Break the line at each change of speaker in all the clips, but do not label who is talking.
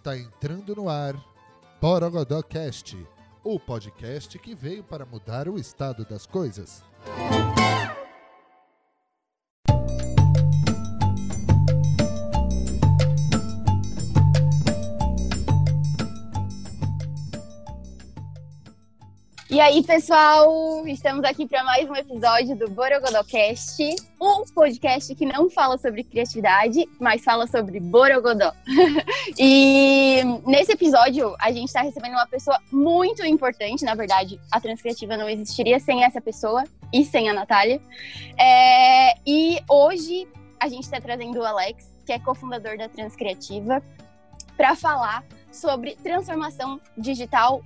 Está entrando no ar Borogodó Cast, o podcast que veio para mudar o estado das coisas.
E aí, pessoal, estamos aqui para mais um episódio do Borogodocast, um podcast que não fala sobre criatividade, mas fala sobre Borogodó. e nesse episódio, a gente está recebendo uma pessoa muito importante, na verdade, a Transcriativa não existiria sem essa pessoa e sem a Natália. É, e hoje a gente está trazendo o Alex, que é cofundador da Transcriativa, para falar sobre transformação digital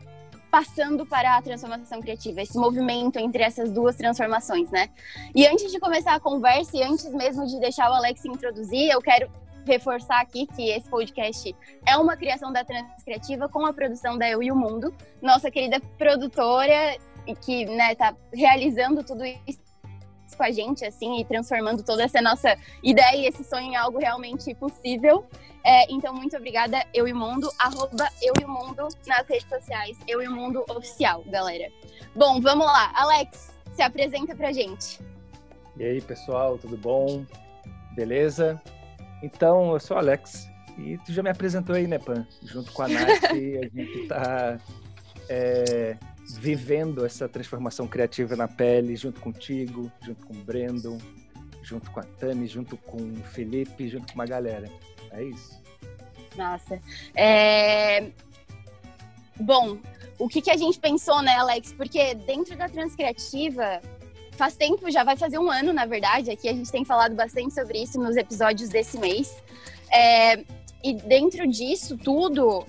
passando para a transformação criativa, esse movimento entre essas duas transformações, né? E antes de começar a conversa e antes mesmo de deixar o Alex se introduzir, eu quero reforçar aqui que esse podcast é uma criação da Transcriativa com a produção da Eu e o Mundo, nossa querida produtora que né, tá realizando tudo isso com a gente, assim, e transformando toda essa nossa ideia e esse sonho em algo realmente possível. É, então, muito obrigada, Eu e o Mundo, arroba Eu e o Mundo nas redes sociais, Eu e o Mundo Oficial, galera. Bom, vamos lá. Alex, se apresenta pra gente.
E aí, pessoal, tudo bom? Beleza? Então, eu sou o Alex, e tu já me apresentou aí, né, Pan? Junto com a Nath, a gente tá é, vivendo essa transformação criativa na pele, junto contigo, junto com o Brandon, junto com a Tami, junto com o Felipe, junto com uma galera. É isso.
Nossa. É... Bom, o que, que a gente pensou, né, Alex? Porque dentro da Transcriativa, faz tempo, já vai fazer um ano, na verdade. Aqui a gente tem falado bastante sobre isso nos episódios desse mês. É... E dentro disso tudo,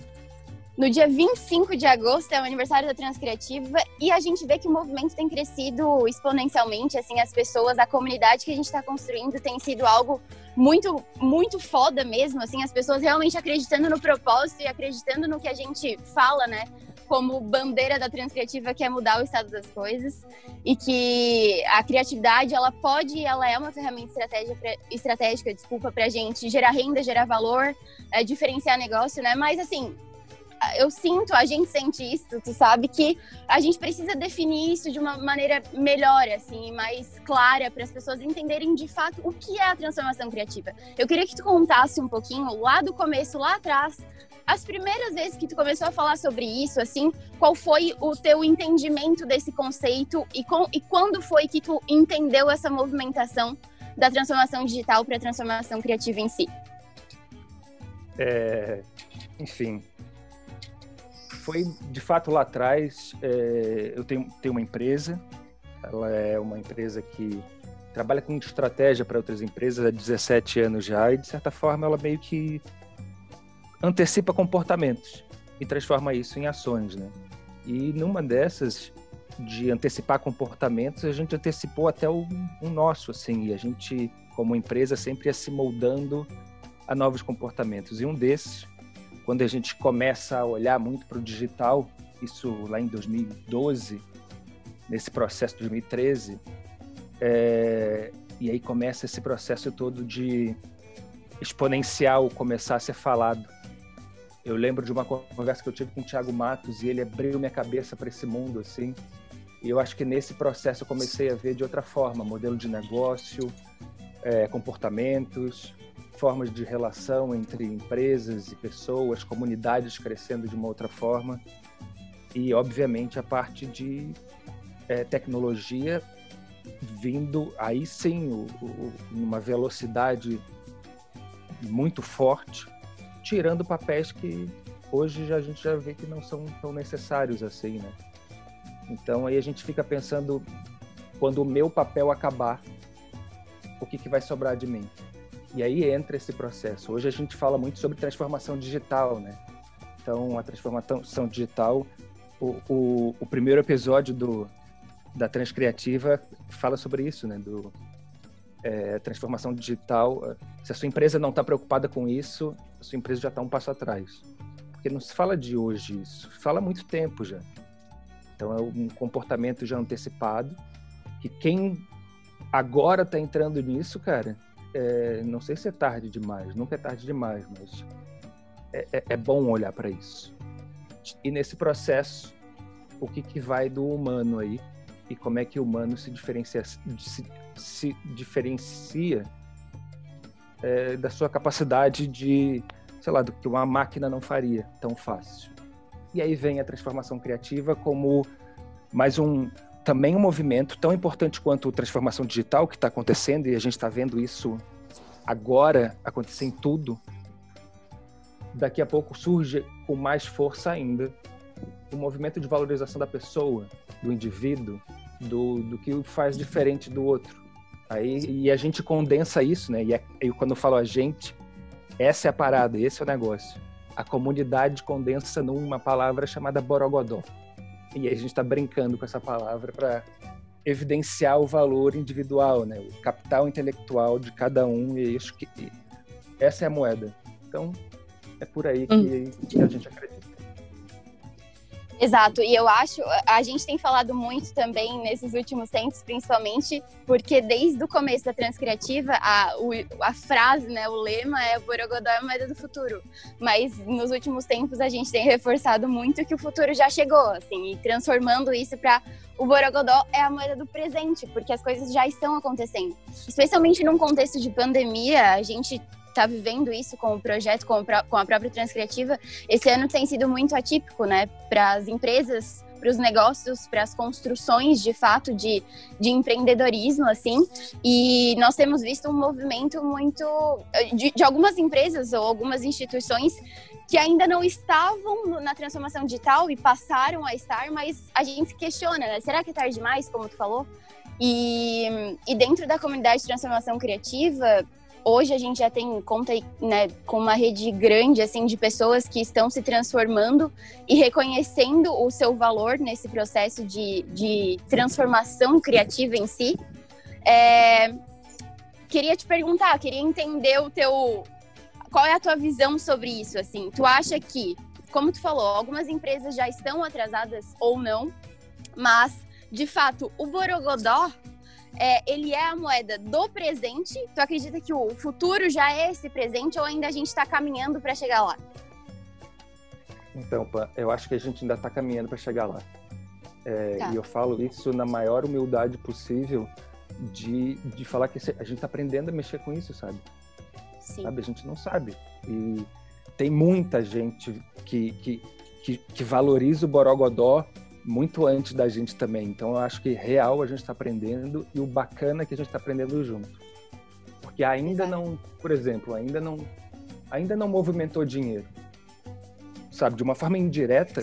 no dia 25 de agosto é o aniversário da Transcriativa e a gente vê que o movimento tem crescido exponencialmente, assim, as pessoas, a comunidade que a gente está construindo tem sido algo muito, muito foda mesmo, assim, as pessoas realmente acreditando no propósito e acreditando no que a gente fala, né? Como bandeira da Transcriativa que é mudar o estado das coisas e que a criatividade ela pode, ela é uma ferramenta estratégica, estratégica, desculpa, para a gente gerar renda, gerar valor, é, diferenciar negócio, né? Mas assim, eu sinto, a gente sente isso, tu sabe, que a gente precisa definir isso de uma maneira melhor, assim, mais clara, para as pessoas entenderem de fato o que é a transformação criativa. Eu queria que tu contasse um pouquinho, lá do começo, lá atrás, as primeiras vezes que tu começou a falar sobre isso, assim, qual foi o teu entendimento desse conceito e, com, e quando foi que tu entendeu essa movimentação da transformação digital para a transformação criativa em si?
É, enfim, foi de fato lá atrás. É, eu tenho, tenho uma empresa, ela é uma empresa que trabalha com estratégia para outras empresas há 17 anos já, e de certa forma ela meio que antecipa comportamentos e transforma isso em ações, né? E numa dessas de antecipar comportamentos, a gente antecipou até o, o nosso, assim, e a gente, como empresa, sempre ia se moldando a novos comportamentos. E um desses quando a gente começa a olhar muito para o digital, isso lá em 2012, nesse processo de 2013, é, e aí começa esse processo todo de exponencial começar a ser falado. Eu lembro de uma conversa que eu tive com o Thiago Matos e ele abriu minha cabeça para esse mundo assim. E eu acho que nesse processo eu comecei a ver de outra forma, modelo de negócio, é, comportamentos, formas de relação entre empresas e pessoas, comunidades crescendo de uma outra forma e, obviamente, a parte de é, tecnologia vindo aí sim o, o, numa velocidade muito forte, tirando papéis que hoje já, a gente já vê que não são tão necessários assim, né? Então aí a gente fica pensando quando o meu papel acabar, o que, que vai sobrar de mim? E aí entra esse processo. Hoje a gente fala muito sobre transformação digital, né? Então, a transformação digital, o, o, o primeiro episódio do, da Transcriativa fala sobre isso, né? Do, é, transformação digital. Se a sua empresa não está preocupada com isso, a sua empresa já está um passo atrás. Porque não se fala de hoje isso, fala há muito tempo já. Então, é um comportamento já antecipado, que quem agora está entrando nisso, cara, é, não sei se é tarde demais, nunca é tarde demais, mas é, é, é bom olhar para isso. E nesse processo, o que, que vai do humano aí e como é que o humano se diferencia, se, se diferencia é, da sua capacidade de, sei lá, do que uma máquina não faria tão fácil. E aí vem a transformação criativa como mais um também um movimento tão importante quanto a transformação digital que está acontecendo e a gente está vendo isso agora acontecer em tudo. Daqui a pouco surge com mais força ainda o movimento de valorização da pessoa, do indivíduo, do, do que faz diferente do outro. Aí, e a gente condensa isso, né? E, é, e quando eu falo a gente, essa é a parada, esse é o negócio. A comunidade condensa numa palavra chamada borogodó. E a gente está brincando com essa palavra para evidenciar o valor individual, né? O capital intelectual de cada um. E isso que essa é a moeda. Então é por aí que, hum. que a gente acredita.
Exato, e eu acho, a gente tem falado muito também nesses últimos tempos, principalmente, porque desde o começo da Transcriativa, a, o, a frase, né, o lema é Borogodó é a moeda do futuro. Mas nos últimos tempos a gente tem reforçado muito que o futuro já chegou, assim, e transformando isso para o Borogodó é a moeda do presente, porque as coisas já estão acontecendo. Especialmente num contexto de pandemia, a gente está vivendo isso com o projeto, com, com a própria Transcriativa, esse ano tem sido muito atípico, né, para as empresas para os negócios, para as construções de fato de, de empreendedorismo, assim. E nós temos visto um movimento muito de, de algumas empresas ou algumas instituições que ainda não estavam na transformação digital e passaram a estar, mas a gente se questiona, né? Será que é tarde demais, como tu falou? E, e dentro da comunidade de transformação criativa, hoje a gente já tem conta né, com uma rede grande assim de pessoas que estão se transformando e reconhecendo o seu valor nesse processo de, de transformação criativa em si. É, queria te perguntar, queria entender o teu qual é a tua visão sobre isso assim. Tu acha que, como tu falou, algumas empresas já estão atrasadas ou não, mas de fato o Borogodó é, ele é a moeda do presente. Tu acredita que o futuro já é esse presente ou ainda a gente está caminhando para chegar lá?
Então, eu acho que a gente ainda está caminhando para chegar lá. É, tá. E eu falo isso na maior humildade possível de, de falar que a gente está aprendendo a mexer com isso, sabe? Sim. Sabe? A gente não sabe. E tem muita gente que, que, que, que valoriza o Borogodó muito antes da gente também. Então eu acho que real a gente está aprendendo e o bacana é que a gente está aprendendo junto. Porque ainda não, por exemplo, ainda não, ainda não movimentou dinheiro, sabe? De uma forma indireta,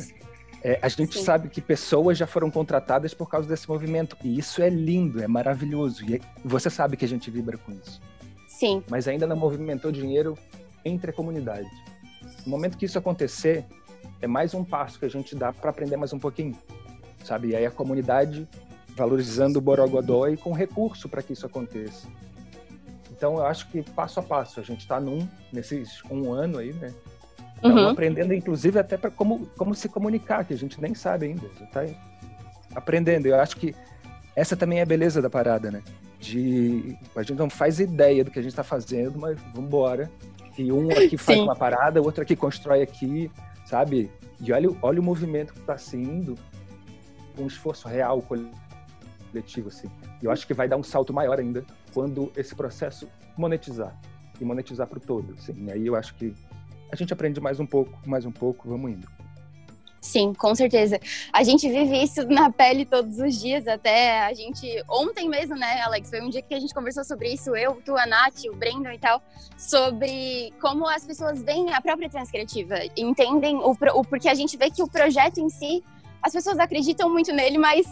é, a gente Sim. sabe que pessoas já foram contratadas por causa desse movimento e isso é lindo, é maravilhoso e é, você sabe que a gente vibra com isso.
Sim.
Mas ainda não movimentou dinheiro entre a comunidade. No momento que isso acontecer, é mais um passo que a gente dá para aprender mais um pouquinho, sabe? E aí a comunidade valorizando o Borogodó e com recurso para que isso aconteça. Então eu acho que passo a passo a gente está num nesses um ano aí, né? Então, uhum. aprendendo inclusive até para como como se comunicar que a gente nem sabe ainda, já tá aprendendo. Eu acho que essa também é a beleza da parada, né? De a gente não faz ideia do que a gente está fazendo, mas vamos embora. E um aqui faz Sim. uma parada, o outro aqui constrói aqui, sabe? E olha, olha o movimento que está sendo um esforço real coletivo, assim. E eu acho que vai dar um salto maior ainda quando esse processo monetizar e monetizar para o todo, assim. E aí eu acho que a gente aprende mais um pouco, mais um pouco, vamos indo.
Sim, com certeza. A gente vive isso na pele todos os dias, até a gente. Ontem mesmo, né, Alex? Foi um dia que a gente conversou sobre isso, eu, tu, a Nath, o Brandon e tal, sobre como as pessoas veem a própria transcriativa, entendem o, o. Porque a gente vê que o projeto em si, as pessoas acreditam muito nele, mas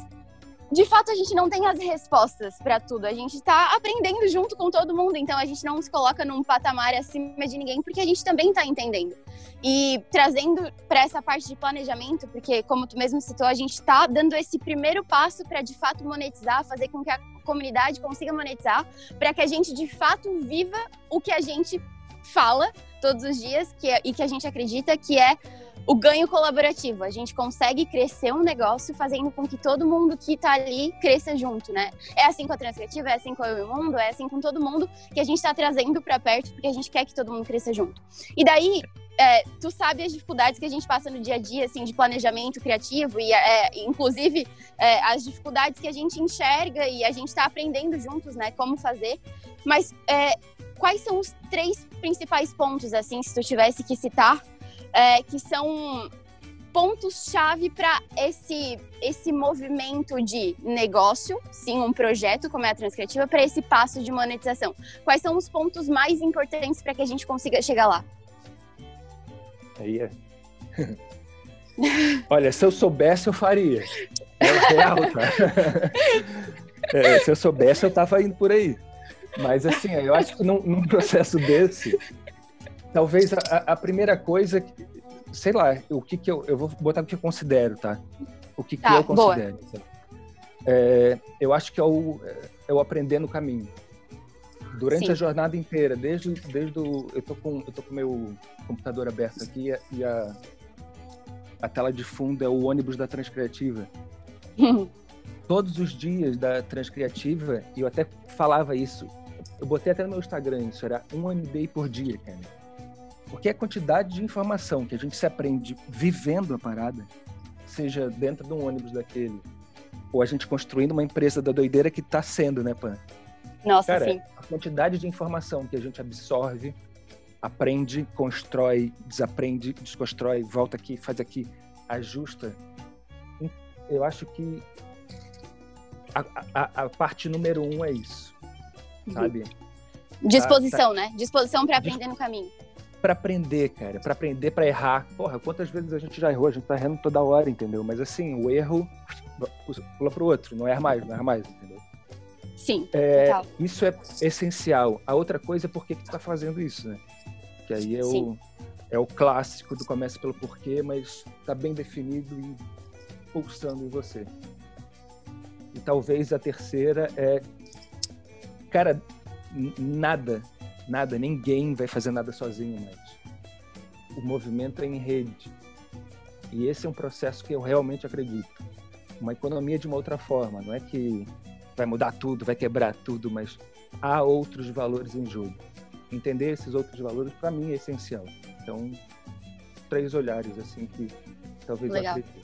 de fato a gente não tem as respostas para tudo. A gente está aprendendo junto com todo mundo, então a gente não se coloca num patamar acima de ninguém, porque a gente também está entendendo. E trazendo para essa parte de planejamento, porque como tu mesmo citou, a gente está dando esse primeiro passo para de fato monetizar, fazer com que a comunidade consiga monetizar, para que a gente de fato viva o que a gente fala todos os dias que é, e que a gente acredita que é o ganho colaborativo. A gente consegue crescer um negócio fazendo com que todo mundo que está ali cresça junto, né? É assim com a Transcriativa, é assim com o Mundo, é assim com todo mundo que a gente está trazendo para perto porque a gente quer que todo mundo cresça junto. E daí, é, tu sabe as dificuldades que a gente passa no dia a dia, assim, de planejamento criativo e, é, inclusive, é, as dificuldades que a gente enxerga e a gente está aprendendo juntos, né, como fazer. Mas é, quais são os três principais pontos, assim, se tu tivesse que citar, é, que são pontos-chave para esse, esse movimento de negócio, sim, um projeto como é a Transcriativa, para esse passo de monetização? Quais são os pontos mais importantes para que a gente consiga chegar lá?
Aí é. Olha, se eu soubesse, eu faria. É tá? É, se eu soubesse, eu tava indo por aí. Mas assim, eu acho que num, num processo desse, talvez a, a, primeira coisa, sei lá, o que que eu, eu vou botar o que eu considero, tá? O que, tá, que eu considero. É, eu acho que é o, é o aprender no caminho. Durante Sim. a jornada inteira, desde, desde o, eu tô com eu tô com meu computador aberto aqui e a, a tela de fundo é o ônibus da Transcriativa. Todos os dias da Transcriativa, e eu até falava isso, eu botei até no meu Instagram isso, era um MBA por dia, cara. Porque a quantidade de informação que a gente se aprende vivendo a parada, seja dentro de um ônibus daquele, ou a gente construindo uma empresa da doideira que está sendo, né, Pan?
Nossa, Cara, sim.
A quantidade de informação que a gente absorve, aprende, constrói, desaprende, desconstrói, volta aqui, faz aqui, ajusta. Eu acho que a, a, a parte número um é isso. Sabe?
Disposição, tá, tá... né? Disposição para aprender no caminho.
Para aprender, cara, para aprender, para errar. Porra, quantas vezes a gente já errou? A gente tá errando toda hora, entendeu? Mas assim, o erro pula pro outro, não erra mais, não erra mais, entendeu?
Sim,
é, Isso é essencial. A outra coisa é por que, que tu tá fazendo isso, né? Que aí é o, é o clássico do começa pelo porquê, mas tá bem definido e pulsando em você. E talvez a terceira é. Cara, nada, nada, ninguém vai fazer nada sozinho mais. O movimento é em rede. E esse é um processo que eu realmente acredito. Uma economia de uma outra forma. Não é que vai mudar tudo, vai quebrar tudo, mas há outros valores em jogo. Entender esses outros valores, para mim, é essencial. Então, três olhares, assim, que talvez
Legal. eu acredite.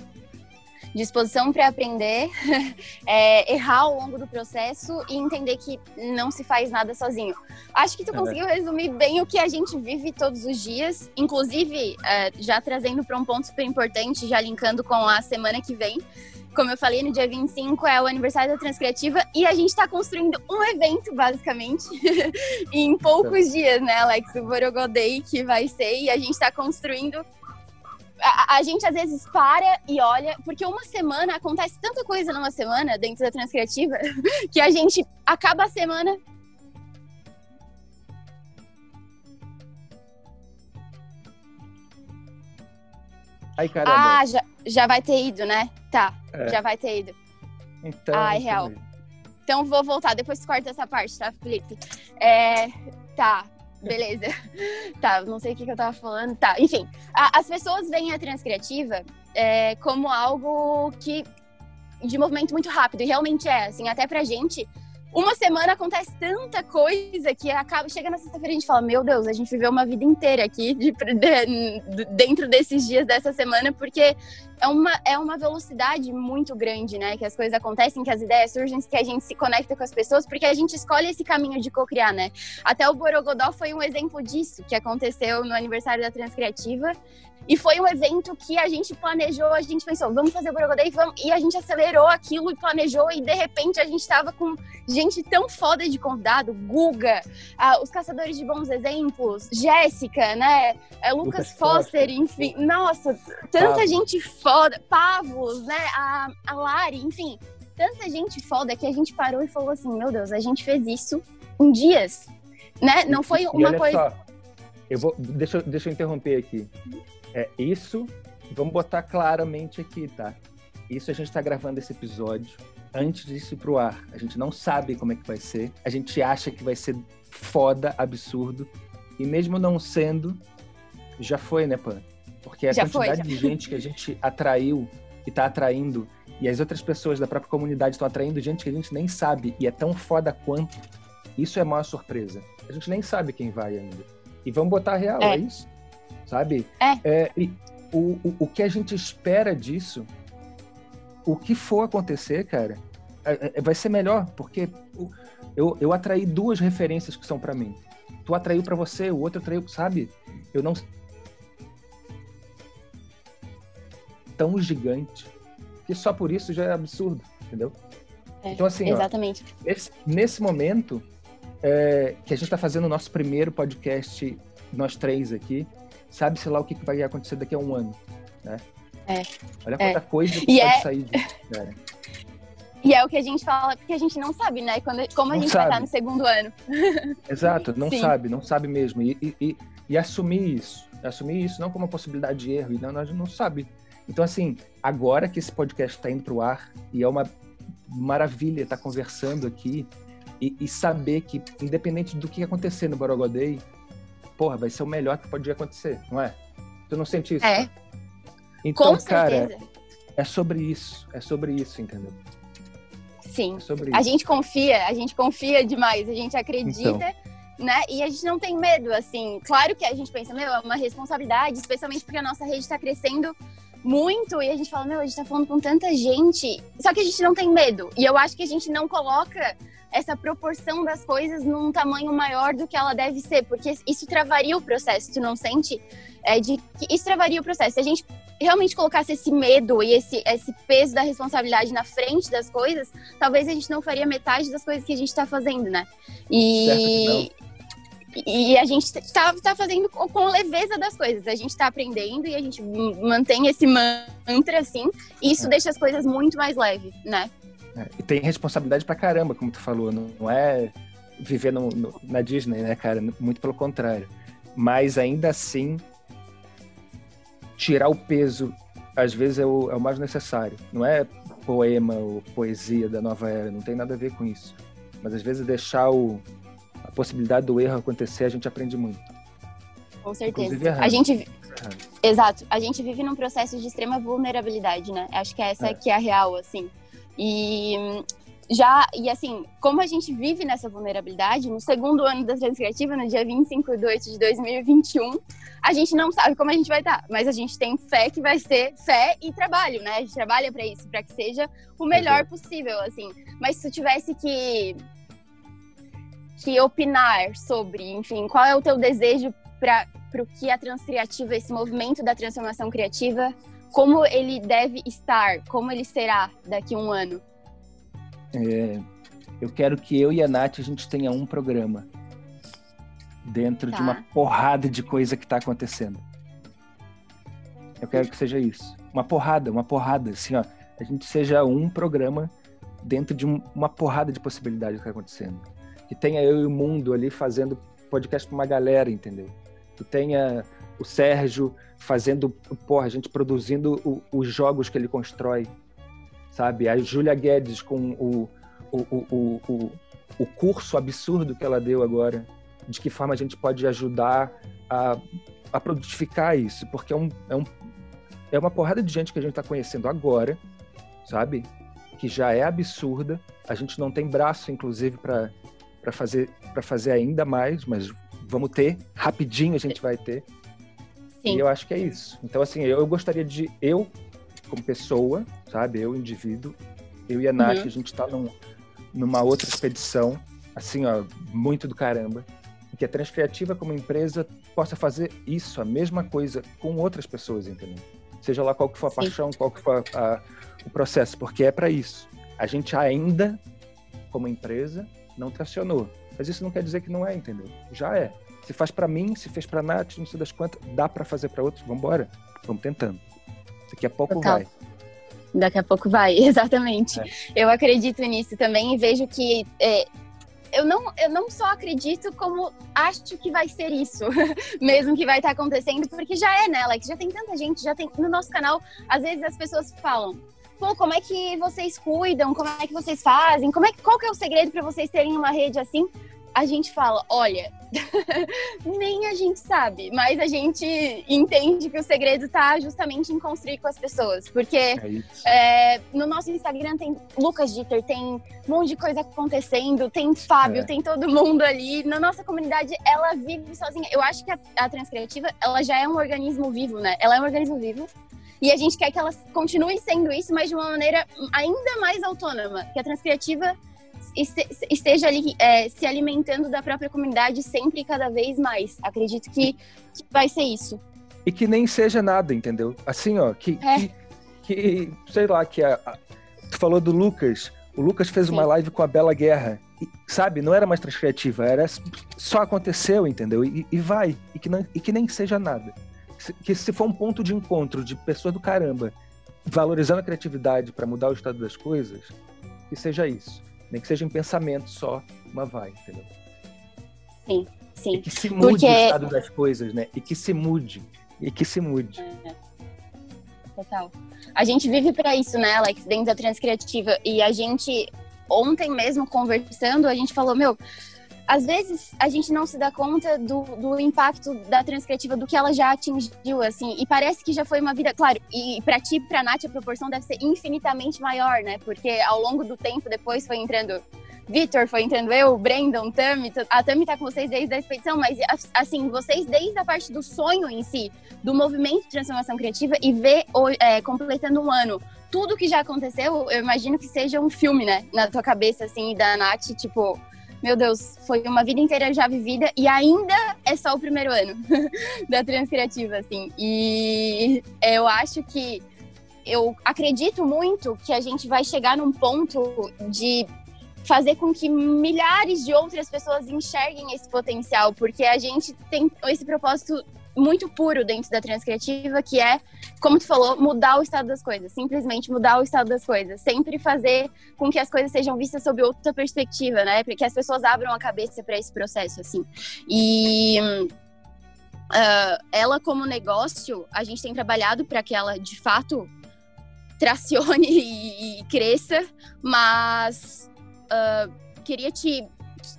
Disposição para aprender, é, errar ao longo do processo e entender que não se faz nada sozinho. Acho que tu é. conseguiu resumir bem o que a gente vive todos os dias, inclusive é, já trazendo para um ponto super importante, já linkando com a semana que vem, como eu falei, no dia 25 é o aniversário da Transcriativa e a gente está construindo um evento, basicamente, em poucos dias, né, Alex? O Borogodei que vai ser e a gente está construindo. A, a, gente às vezes para e olha, porque uma semana acontece tanta coisa numa semana dentro da Transcriativa que a gente acaba a semana.
Ai, caramba.
Ah, já, já vai ter ido, né? Tá, é. já vai ter ido.
Então.
Ah, é real. Então vou voltar, depois corta essa parte, tá, Felipe? É, tá, beleza. tá, não sei o que, que, eu tava falando. Tá, enfim. A, as pessoas veem a transcriativa é, como algo que. de movimento muito rápido, e realmente é, assim, até pra gente uma semana acontece tanta coisa que acaba chega na sexta-feira a gente fala meu Deus a gente viveu uma vida inteira aqui de, de, dentro desses dias dessa semana porque é uma, é uma velocidade muito grande né? Que as coisas acontecem que as ideias surgem que a gente se conecta com as pessoas porque a gente escolhe esse caminho de co-criar né? Até o Borogodó foi um exemplo disso que aconteceu no aniversário da Transcriativa. E foi um evento que a gente planejou, a gente pensou, vamos fazer o Borogodei, vamos... e a gente acelerou aquilo e planejou, e de repente a gente estava com gente tão foda de convidado, Guga, uh, os Caçadores de Bons Exemplos, Jéssica, né, uh, Lucas, Lucas Foster, enfim, nossa, tanta Pavos. gente foda, Pavos, né, a, a Lari, enfim, tanta gente foda que a gente parou e falou assim, meu Deus, a gente fez isso em dias, né, não foi uma coisa... Só.
Eu vou, deixa, deixa eu interromper aqui. É isso, vamos botar claramente aqui, tá? Isso a gente está gravando esse episódio antes disso ir pro ar. A gente não sabe como é que vai ser. A gente acha que vai ser foda, absurdo. E mesmo não sendo, já foi, né, Pan? Porque a já quantidade foi, de gente que a gente atraiu e tá atraindo, e as outras pessoas da própria comunidade estão atraindo gente que a gente nem sabe, e é tão foda quanto. Isso é a maior surpresa. A gente nem sabe quem vai ainda. E vamos botar real, é, é isso? sabe?
É.
é e o, o, o que a gente espera disso, o que for acontecer, cara, é, é, vai ser melhor, porque eu, eu atraí duas referências que são para mim. Tu atraiu para você, o outro atraiu, sabe? Eu não tão gigante que só por isso já é absurdo, entendeu?
É, então assim, exatamente.
Ó, nesse, nesse momento é, que a gente está fazendo o nosso primeiro podcast, nós três aqui, sabe-se lá o que vai acontecer daqui a um ano, né?
É.
Olha quanta
é.
coisa que e pode é... sair disso, cara.
E é o que a gente fala, porque a gente não sabe, né? Quando, como a gente sabe. vai estar no segundo ano.
Exato, não Sim. sabe, não sabe mesmo. E, e, e, e, assumir isso. Assumir isso não como uma possibilidade de erro, e não, nós não sabe. Então, assim, agora que esse podcast está indo para o ar, e é uma maravilha estar tá conversando aqui, e, e, saber que, independente do que acontecer no Borogodei, porra, vai ser o melhor que pode acontecer, não é? Tu não sente isso?
É.
Então,
Com
cara,
certeza.
é sobre isso, é sobre isso, entendeu?
Sim.
É sobre
a
isso.
gente confia, a gente confia demais, a gente acredita. Então. Né? E a gente não tem medo, assim. Claro que a gente pensa, meu, é uma responsabilidade, especialmente porque a nossa rede está crescendo muito e a gente fala, meu, a gente tá falando com tanta gente. Só que a gente não tem medo. E eu acho que a gente não coloca essa proporção das coisas num tamanho maior do que ela deve ser, porque isso travaria o processo, tu não sente? É de que isso travaria o processo. Se a gente realmente colocasse esse medo e esse, esse peso da responsabilidade na frente das coisas, talvez a gente não faria metade das coisas que a gente está fazendo, né? E, e a gente está tá fazendo com leveza das coisas. A gente está aprendendo e a gente mantém esse mantra assim, e isso é. deixa as coisas muito mais leves, né?
É. E tem responsabilidade pra caramba, como tu falou. Não, não é viver no, no, na Disney, né, cara? Muito pelo contrário. Mas ainda assim, tirar o peso, às vezes, é o, é o mais necessário. Não é poema ou poesia da nova era, não tem nada a ver com isso. Mas às vezes deixar o, a possibilidade do erro acontecer, a gente aprende muito.
Com certeza. A gente Exato. A gente vive num processo de extrema vulnerabilidade, né? Acho que essa é. que é a real, assim. E já, e assim, como a gente vive nessa vulnerabilidade, no segundo ano da Transcriativa, no dia 25 de 8 de 2021, a gente não sabe como a gente vai estar, mas a gente tem fé que vai ser fé e trabalho, né? A gente trabalha para isso, para que seja o melhor possível, assim. Mas se tu tivesse que que opinar sobre, enfim, qual é o teu desejo para o que a Transcriativa, esse movimento da transformação criativa, como ele deve estar, como ele será daqui a um ano?
É, eu quero que eu e a Nath a gente tenha um programa dentro tá. de uma porrada de coisa que está acontecendo. Eu quero que seja isso. Uma porrada, uma porrada, assim, ó. A gente seja um programa dentro de um, uma porrada de possibilidades que está acontecendo. Que tenha eu e o mundo ali fazendo podcast para uma galera, entendeu? Que tenha o Sérgio fazendo, porra, a gente produzindo o, os jogos que ele constrói, sabe? A Julia Guedes com o, o, o, o, o curso absurdo que ela deu agora, de que forma a gente pode ajudar a, a produtificar isso, porque é, um, é, um, é uma porrada de gente que a gente está conhecendo agora, sabe? Que já é absurda. A gente não tem braço, inclusive, para fazer, fazer ainda mais, mas vamos ter, rapidinho a gente vai ter. Sim. E eu acho que é isso. Então, assim, eu, eu gostaria de, eu, como pessoa, sabe, eu, indivíduo, eu e a Nath, uhum. a gente tá num, numa outra expedição, assim, ó, muito do caramba, que a Transcriativa, como empresa, possa fazer isso, a mesma coisa, com outras pessoas, entendeu? Seja lá qual que for a Sim. paixão, qual que for a, a, o processo, porque é para isso. A gente ainda, como empresa, não tracionou. Mas isso não quer dizer que não é, entendeu? Já é. Se faz para mim, se fez para Nath, não sei das quantas, dá para fazer para outros, vamos embora. Vamos tentando. Daqui a pouco Total. vai.
Daqui a pouco vai, exatamente. É. Eu acredito nisso também e vejo que é, eu, não, eu não só acredito, como acho que vai ser isso, mesmo que vai estar acontecendo, porque já é, né, Alex? Já tem tanta gente, já tem. No nosso canal, às vezes as pessoas falam. Pô, como é que vocês cuidam? Como é que vocês fazem? Como é, qual que é o segredo para vocês terem uma rede assim? a gente fala, olha, nem a gente sabe, mas a gente entende que o segredo tá justamente em construir com as pessoas. Porque é é, no nosso Instagram tem Lucas Dieter, tem um monte de coisa acontecendo, tem Fábio, é. tem todo mundo ali. Na nossa comunidade, ela vive sozinha. Eu acho que a, a Transcriativa, ela já é um organismo vivo, né? Ela é um organismo vivo. E a gente quer que ela continue sendo isso, mas de uma maneira ainda mais autônoma. Que a Transcriativa esteja ali é, se alimentando da própria comunidade sempre e cada vez mais. Acredito que, que, vai ser isso.
E que nem seja nada, entendeu? Assim, ó, que, é. que, que, sei lá, que a, a, tu falou do Lucas. O Lucas fez Sim. uma live com a Bela Guerra. E, sabe, não era mais transcriativa, era só aconteceu, entendeu? E, e vai. E que, não, e que nem seja nada. Que se for um ponto de encontro de pessoas do caramba valorizando a criatividade para mudar o estado das coisas, que seja isso. Nem que seja em pensamento só, mas vai, entendeu?
Sim, sim.
E que se mude Porque... o estado das coisas, né? E que se mude. E que se mude. É.
Total. A gente vive para isso, né, Alex, dentro da Transcriativa. E a gente, ontem mesmo, conversando, a gente falou, meu, às vezes a gente não se dá conta do, do impacto da transcriativa, do que ela já atingiu, assim, e parece que já foi uma vida, claro, e para ti, pra Nath, a proporção deve ser infinitamente maior, né? Porque ao longo do tempo, depois foi entrando Vitor, foi entrando eu, Brandon, Tami, a Tami tá com vocês desde a expedição, mas assim, vocês desde a parte do sonho em si, do movimento de transformação criativa e ver é, completando um ano tudo que já aconteceu, eu imagino que seja um filme, né? Na tua cabeça, assim, da Nath, tipo, meu Deus, foi uma vida inteira já vivida e ainda é só o primeiro ano da Transcriativa, assim. E eu acho que eu acredito muito que a gente vai chegar num ponto de fazer com que milhares de outras pessoas enxerguem esse potencial, porque a gente tem esse propósito muito puro dentro da transcriativa, que é, como tu falou, mudar o estado das coisas, simplesmente mudar o estado das coisas, sempre fazer com que as coisas sejam vistas sob outra perspectiva, né? Para que as pessoas abram a cabeça para esse processo, assim. E uh, ela como negócio, a gente tem trabalhado para que ela de fato tracione e, e cresça, mas uh, queria te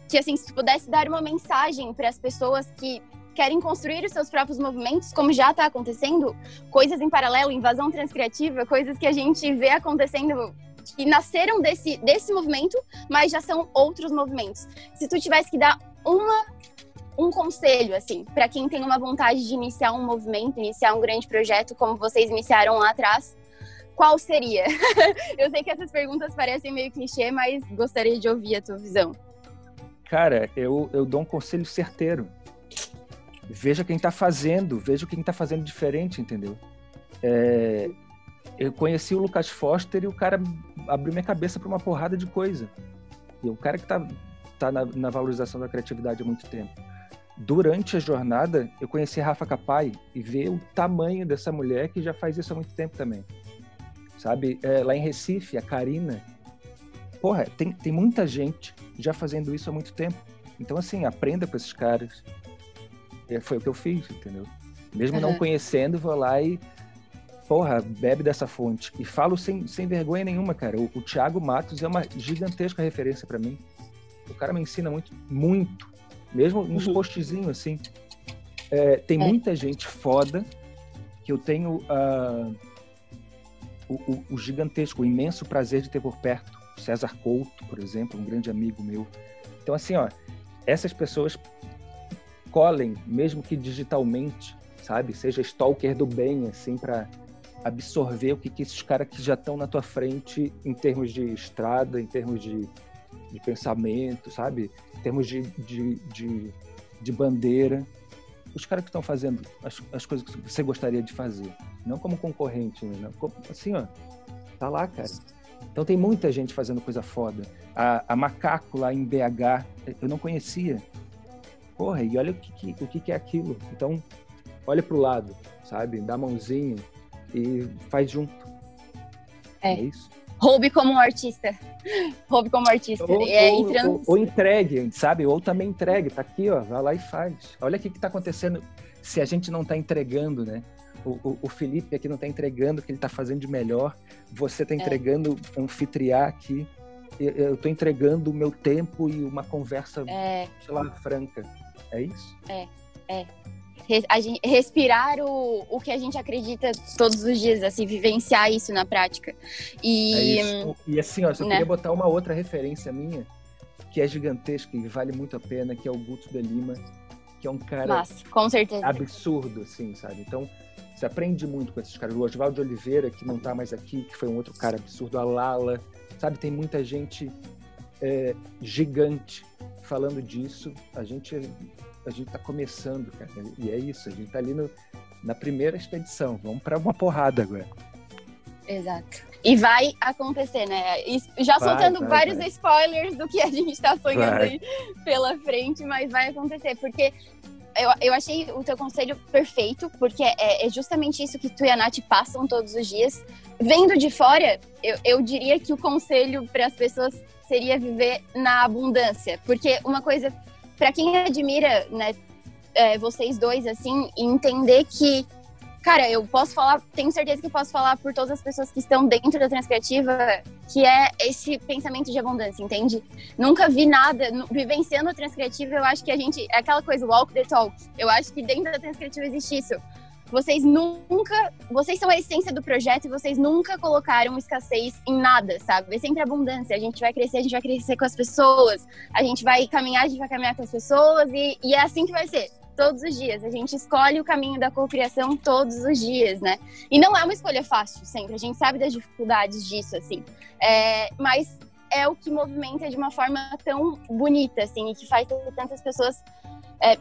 que assim, se tu pudesse dar uma mensagem para as pessoas que querem construir os seus próprios movimentos, como já está acontecendo, coisas em paralelo, invasão transcriativa, coisas que a gente vê acontecendo que nasceram desse, desse movimento, mas já são outros movimentos. Se tu tivesse que dar uma um conselho assim para quem tem uma vontade de iniciar um movimento, iniciar um grande projeto como vocês iniciaram lá atrás, qual seria? Eu sei que essas perguntas parecem meio clichê, mas gostaria de ouvir a tua visão.
Cara, eu, eu dou um conselho certeiro veja quem está fazendo, veja quem está fazendo diferente, entendeu? É, eu conheci o Lucas Foster e o cara abriu minha cabeça para uma porrada de coisa. E o cara que está tá na, na, valorização da criatividade há muito tempo. Durante a jornada, eu conheci Rafa Capai e ver o tamanho dessa mulher que já faz isso há muito tempo também. Sabe? É, lá em Recife, a Karina. Porra, tem, tem muita gente já fazendo isso há muito tempo. Então, assim, aprenda com esses caras, é, foi o que eu fiz, entendeu? Mesmo uhum. não conhecendo, vou lá e, porra, bebe dessa fonte. E falo sem, sem vergonha nenhuma, cara. O, o Thiago Matos é uma gigantesca referência para mim. O cara me ensina muito, muito. Mesmo nos uhum. postzinhos, assim. É, tem é. muita gente foda que eu tenho uh, o, o, o, gigantesco, o imenso prazer de ter por perto. César Couto, por exemplo, um grande amigo meu. Então, assim, ó, essas pessoas colhem, mesmo que digitalmente, sabe? Seja stalker do bem, assim, para absorver o que, que esses caras que já estão na tua frente em termos de estrada, em termos de, de pensamento, sabe? Em termos de, de, de, de bandeira. Os caras que estão fazendo as, as coisas que você gostaria de fazer. Não como concorrente, né? assim, ó. Tá lá, cara. Então tem muita gente fazendo coisa foda. A, a Macaco lá em BH, eu não conhecia porra, e olha o que, que o que, que é aquilo. Então, olha pro lado, sabe? Dá a mãozinha e faz junto.
É, é isso. Roube como um artista. Roube como artista.
Ou, é, ou, trans... ou, ou, entregue, sabe? Ou também entregue. Tá aqui, ó. Vai lá e faz. Olha o que, que tá acontecendo se a gente não tá entregando, né? O, o, o Felipe aqui não tá entregando o que ele tá fazendo de melhor. Você tá é. entregando é. anfitriar aqui. Eu estou entregando o meu tempo e uma conversa, é... sei lá, franca. É isso?
É, é. Gente, respirar o, o que a gente acredita todos os dias, assim, vivenciar isso na prática. E,
é e assim, ó, eu né? queria botar uma outra referência minha, que é gigantesca e vale muito a pena, que é o Guto de Lima, que é um cara
Mas,
absurdo, assim, sabe? Então, você aprende muito com esses caras. O Oswaldo Oliveira, que não está mais aqui, que foi um outro cara absurdo, a Lala, sabe? Tem muita gente é, gigante falando disso. A gente a gente está começando, cara. E é isso, a gente está ali no, na primeira expedição. Vamos para uma porrada agora.
Exato. E vai acontecer, né? E já vai, soltando vai, vários vai. spoilers do que a gente está sonhando aí pela frente, mas vai acontecer, porque eu, eu achei o teu conselho perfeito, porque é, é, justamente isso que tu e a Nath passam todos os dias. Vendo de fora, eu, eu diria que o conselho para as pessoas seria viver na abundância, porque uma coisa para quem admira, né, é, vocês dois, assim, entender que, cara, eu posso falar, tenho certeza que posso falar por todas as pessoas que estão dentro da Transcriativa, que é esse pensamento de abundância, entende? Nunca vi nada, vivenciando a Transcriativa, eu acho que a gente, é aquela coisa, walk the talk, eu acho que dentro da Transcriativa existe isso. Vocês nunca. Vocês são a essência do projeto e vocês nunca colocaram escassez em nada, sabe? É sempre abundância. A gente vai crescer, a gente vai crescer com as pessoas, a gente vai caminhar, a gente vai caminhar com as pessoas e, e é assim que vai ser. Todos os dias. A gente escolhe o caminho da cocriação todos os dias, né? E não é uma escolha fácil sempre. A gente sabe das dificuldades disso, assim. É, mas é o que movimenta de uma forma tão bonita, assim, e que faz tantas pessoas é,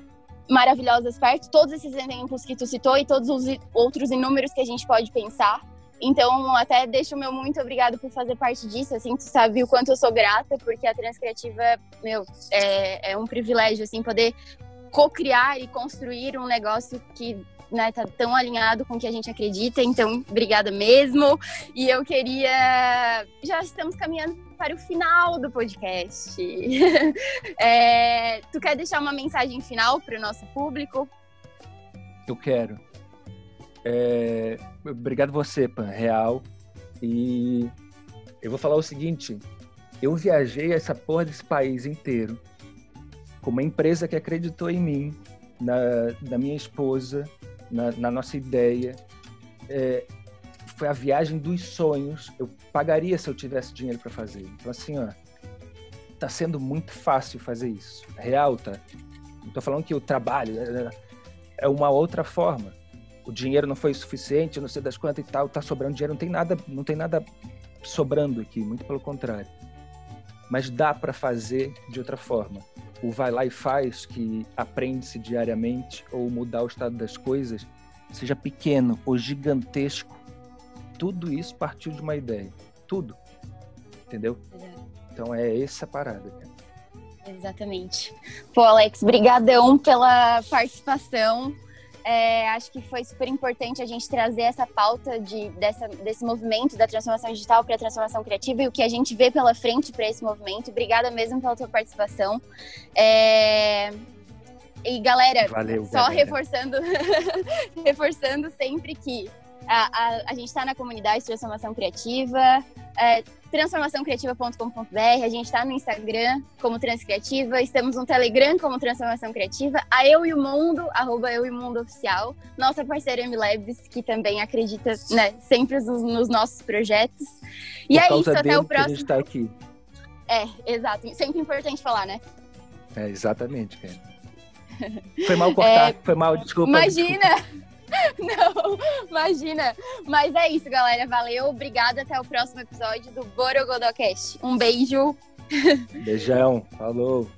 maravilhosas perto, todos esses exemplos que tu citou e todos os outros inúmeros que a gente pode pensar. Então, até deixo o meu muito obrigado por fazer parte disso, assim, tu sabe o quanto eu sou grata, porque a Transcriativa, meu, é, é um privilégio, assim, poder co-criar e construir um negócio que né, tá tão alinhado com o que a gente acredita, então obrigada mesmo. E eu queria. Já estamos caminhando para o final do podcast. é, tu quer deixar uma mensagem final para o nosso público?
Eu quero. É, obrigado você, Pan, real. E eu vou falar o seguinte: eu viajei essa porra desse país inteiro com uma empresa que acreditou em mim, na, na minha esposa, na, na nossa ideia. É, foi a viagem dos sonhos. Eu pagaria se eu tivesse dinheiro para fazer. Então, assim, ó, tá sendo muito fácil fazer isso. Real, tá? Não tô falando que o trabalho é, é uma outra forma. O dinheiro não foi suficiente, não sei das quantas e tal, tá sobrando dinheiro, não tem nada, não tem nada sobrando aqui, muito pelo contrário. Mas dá para fazer de outra forma o vai lá e faz, que aprende-se diariamente, ou mudar o estado das coisas, seja pequeno ou gigantesco, tudo isso partiu de uma ideia. Tudo. Entendeu? Então é essa parada, cara.
Exatamente. Pô, Alex, brigadão pela participação. É, acho que foi super importante a gente trazer essa pauta de, dessa, desse movimento da transformação digital para a transformação criativa e o que a gente vê pela frente para esse movimento. Obrigada mesmo pela tua participação. É... E galera, Valeu, só galera. reforçando, reforçando sempre que a, a, a gente está na comunidade de transformação criativa, é, transformaçãocriativa.com.br, a gente está no Instagram como Transcriativa, estamos no Telegram como Transformação Criativa, a Eu e o Mundo, arroba Eu e Mundo Oficial, nossa parceira MLabs, que também acredita né, sempre nos, nos, nossos projetos. E Por é isso, até o próximo. a gente
tá aqui.
É, exato. Sempre importante falar, né?
É, exatamente. Foi mal cortar, é, foi mal, desculpa.
Imagina!
Desculpa.
Não, imagina. Mas é isso, galera. Valeu, obrigada. Até o próximo episódio do Borogodocast. Um beijo.
Beijão. Falou.